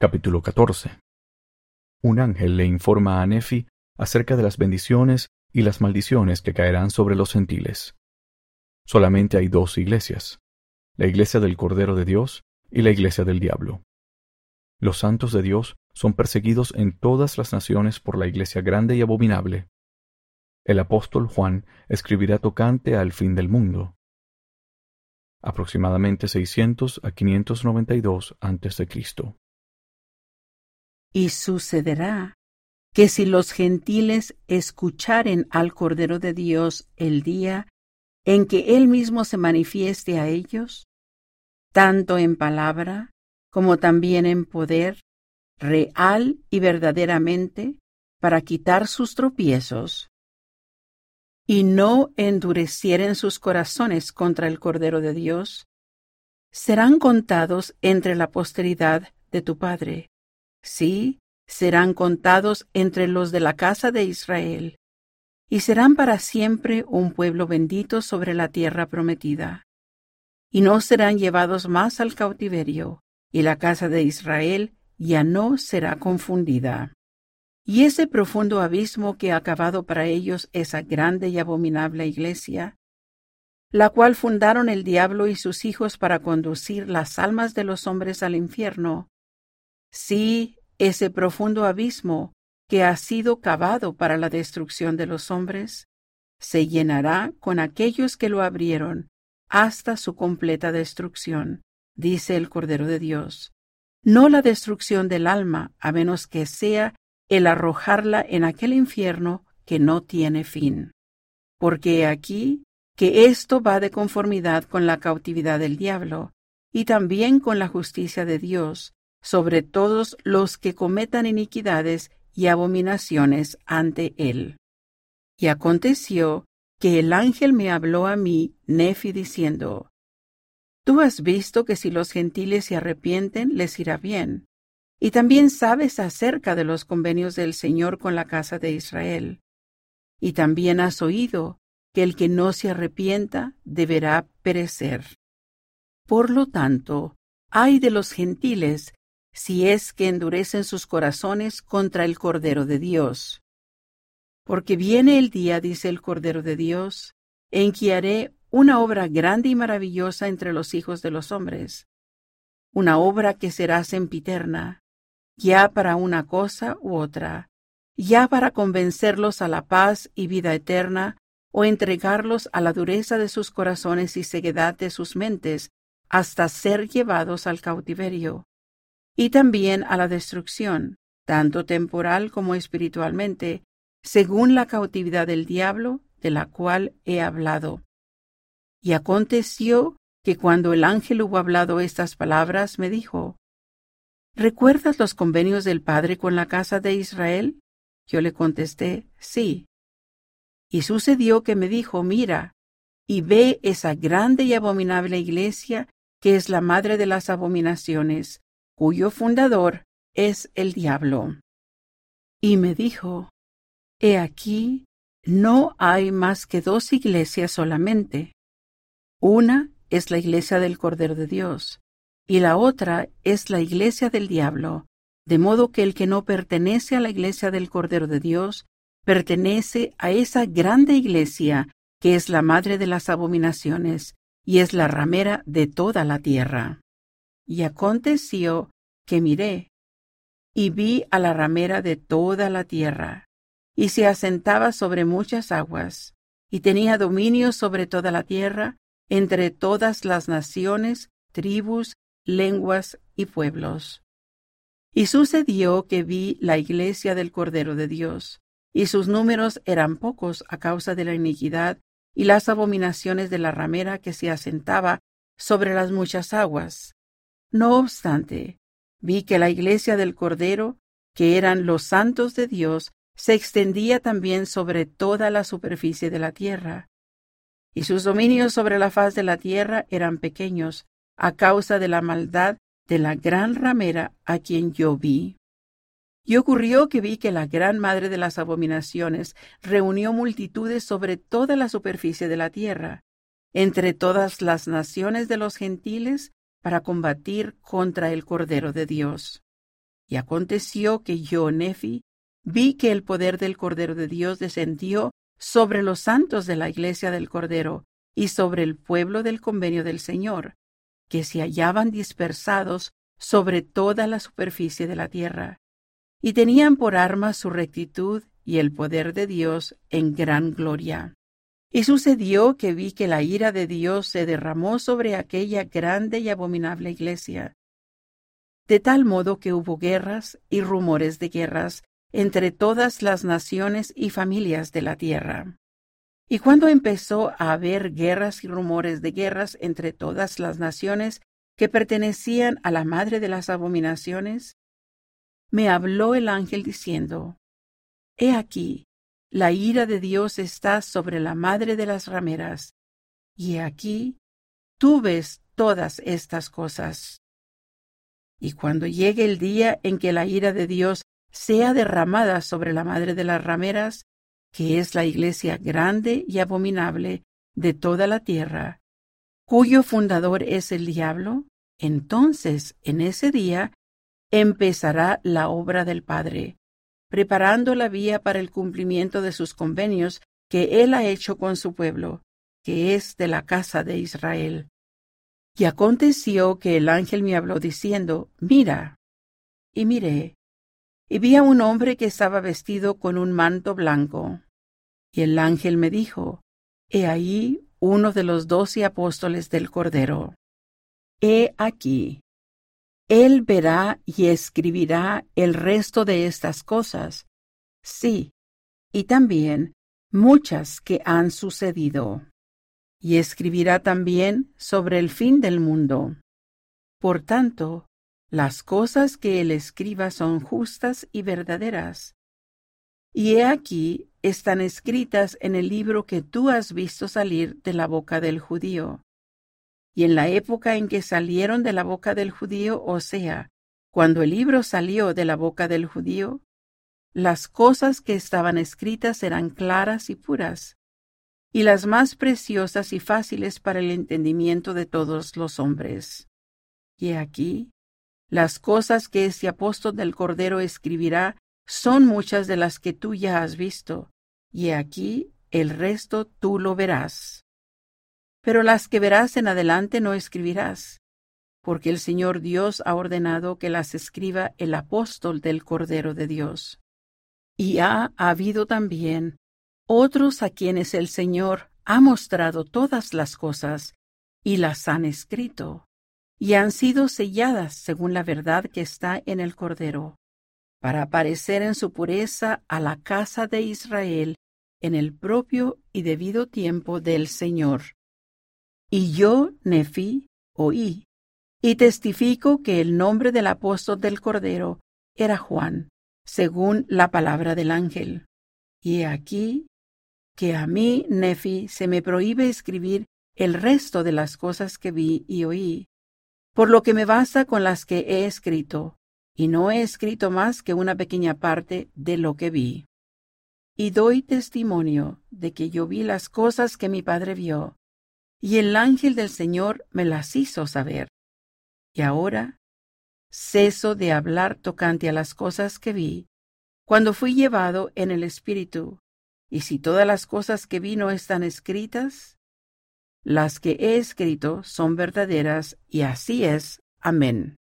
Capítulo 14 Un ángel le informa a Nefi acerca de las bendiciones y las maldiciones que caerán sobre los gentiles. Solamente hay dos iglesias, la iglesia del Cordero de Dios y la iglesia del diablo. Los santos de Dios son perseguidos en todas las naciones por la iglesia grande y abominable. El apóstol Juan escribirá tocante al fin del mundo. Aproximadamente 600 a 592 a.C. Y sucederá que si los gentiles escucharen al Cordero de Dios el día en que Él mismo se manifieste a ellos, tanto en palabra como también en poder, real y verdaderamente, para quitar sus tropiezos, y no endurecieren sus corazones contra el Cordero de Dios, serán contados entre la posteridad de tu Padre, Sí, serán contados entre los de la casa de Israel, y serán para siempre un pueblo bendito sobre la tierra prometida. Y no serán llevados más al cautiverio, y la casa de Israel ya no será confundida. Y ese profundo abismo que ha acabado para ellos esa grande y abominable iglesia, la cual fundaron el diablo y sus hijos para conducir las almas de los hombres al infierno, sí ese profundo abismo que ha sido cavado para la destrucción de los hombres, se llenará con aquellos que lo abrieron hasta su completa destrucción, dice el Cordero de Dios. No la destrucción del alma, a menos que sea el arrojarla en aquel infierno que no tiene fin. Porque aquí que esto va de conformidad con la cautividad del diablo, y también con la justicia de Dios, sobre todos los que cometan iniquidades y abominaciones ante él. Y aconteció que el ángel me habló a mí, Nefi, diciendo, Tú has visto que si los gentiles se arrepienten, les irá bien, y también sabes acerca de los convenios del Señor con la casa de Israel. Y también has oído que el que no se arrepienta deberá perecer. Por lo tanto, ay de los gentiles si es que endurecen sus corazones contra el Cordero de Dios. Porque viene el día, dice el Cordero de Dios, en que haré una obra grande y maravillosa entre los hijos de los hombres, una obra que será sempiterna, ya para una cosa u otra, ya para convencerlos a la paz y vida eterna, o entregarlos a la dureza de sus corazones y ceguedad de sus mentes, hasta ser llevados al cautiverio, y también a la destrucción, tanto temporal como espiritualmente, según la cautividad del diablo, de la cual he hablado. Y aconteció que cuando el ángel hubo hablado estas palabras, me dijo, ¿Recuerdas los convenios del Padre con la casa de Israel? Yo le contesté, sí. Y sucedió que me dijo, mira, y ve esa grande y abominable iglesia que es la madre de las abominaciones, cuyo fundador es el diablo. Y me dijo, He aquí, no hay más que dos iglesias solamente. Una es la iglesia del Cordero de Dios, y la otra es la iglesia del diablo, de modo que el que no pertenece a la iglesia del Cordero de Dios, pertenece a esa grande iglesia que es la madre de las abominaciones y es la ramera de toda la tierra. Y aconteció que miré, y vi a la ramera de toda la tierra, y se asentaba sobre muchas aguas, y tenía dominio sobre toda la tierra, entre todas las naciones, tribus, lenguas y pueblos. Y sucedió que vi la iglesia del Cordero de Dios, y sus números eran pocos a causa de la iniquidad y las abominaciones de la ramera que se asentaba sobre las muchas aguas. No obstante, vi que la iglesia del Cordero, que eran los santos de Dios, se extendía también sobre toda la superficie de la tierra, y sus dominios sobre la faz de la tierra eran pequeños, a causa de la maldad de la gran ramera a quien yo vi. Y ocurrió que vi que la gran madre de las abominaciones reunió multitudes sobre toda la superficie de la tierra, entre todas las naciones de los gentiles, para combatir contra el Cordero de Dios. Y aconteció que yo, Nefi, vi que el poder del Cordero de Dios descendió sobre los santos de la iglesia del Cordero y sobre el pueblo del convenio del Señor, que se hallaban dispersados sobre toda la superficie de la tierra, y tenían por armas su rectitud y el poder de Dios en gran gloria. Y sucedió que vi que la ira de Dios se derramó sobre aquella grande y abominable iglesia, de tal modo que hubo guerras y rumores de guerras entre todas las naciones y familias de la tierra. Y cuando empezó a haber guerras y rumores de guerras entre todas las naciones que pertenecían a la madre de las abominaciones, me habló el ángel diciendo, He aquí, la ira de Dios está sobre la madre de las rameras, y aquí tú ves todas estas cosas. Y cuando llegue el día en que la ira de Dios sea derramada sobre la madre de las rameras, que es la iglesia grande y abominable de toda la tierra, cuyo fundador es el diablo, entonces en ese día empezará la obra del Padre, preparando la vía para el cumplimiento de sus convenios que él ha hecho con su pueblo, que es de la casa de Israel. Y aconteció que el ángel me habló diciendo, Mira. Y miré, y vi a un hombre que estaba vestido con un manto blanco. Y el ángel me dijo, He ahí uno de los doce apóstoles del Cordero. He aquí. Él verá y escribirá el resto de estas cosas. Sí, y también muchas que han sucedido. Y escribirá también sobre el fin del mundo. Por tanto, las cosas que él escriba son justas y verdaderas. Y he aquí están escritas en el libro que tú has visto salir de la boca del judío. Y en la época en que salieron de la boca del judío, o sea, cuando el libro salió de la boca del judío, las cosas que estaban escritas eran claras y puras, y las más preciosas y fáciles para el entendimiento de todos los hombres. Y aquí, las cosas que este apóstol del Cordero escribirá son muchas de las que tú ya has visto, y aquí el resto tú lo verás. Pero las que verás en adelante no escribirás, porque el Señor Dios ha ordenado que las escriba el apóstol del Cordero de Dios. Y ha habido también otros a quienes el Señor ha mostrado todas las cosas y las han escrito y han sido selladas según la verdad que está en el Cordero, para aparecer en su pureza a la casa de Israel en el propio y debido tiempo del Señor. Y yo, Nefi, oí, y testifico que el nombre del apóstol del Cordero era Juan, según la palabra del ángel. Y aquí que a mí, Nefi, se me prohíbe escribir el resto de las cosas que vi y oí, por lo que me basta con las que he escrito, y no he escrito más que una pequeña parte de lo que vi. Y doy testimonio de que yo vi las cosas que mi padre vio, y el ángel del Señor me las hizo saber. Y ahora ceso de hablar tocante a las cosas que vi, cuando fui llevado en el Espíritu, y si todas las cosas que vi no están escritas, las que he escrito son verdaderas y así es. Amén.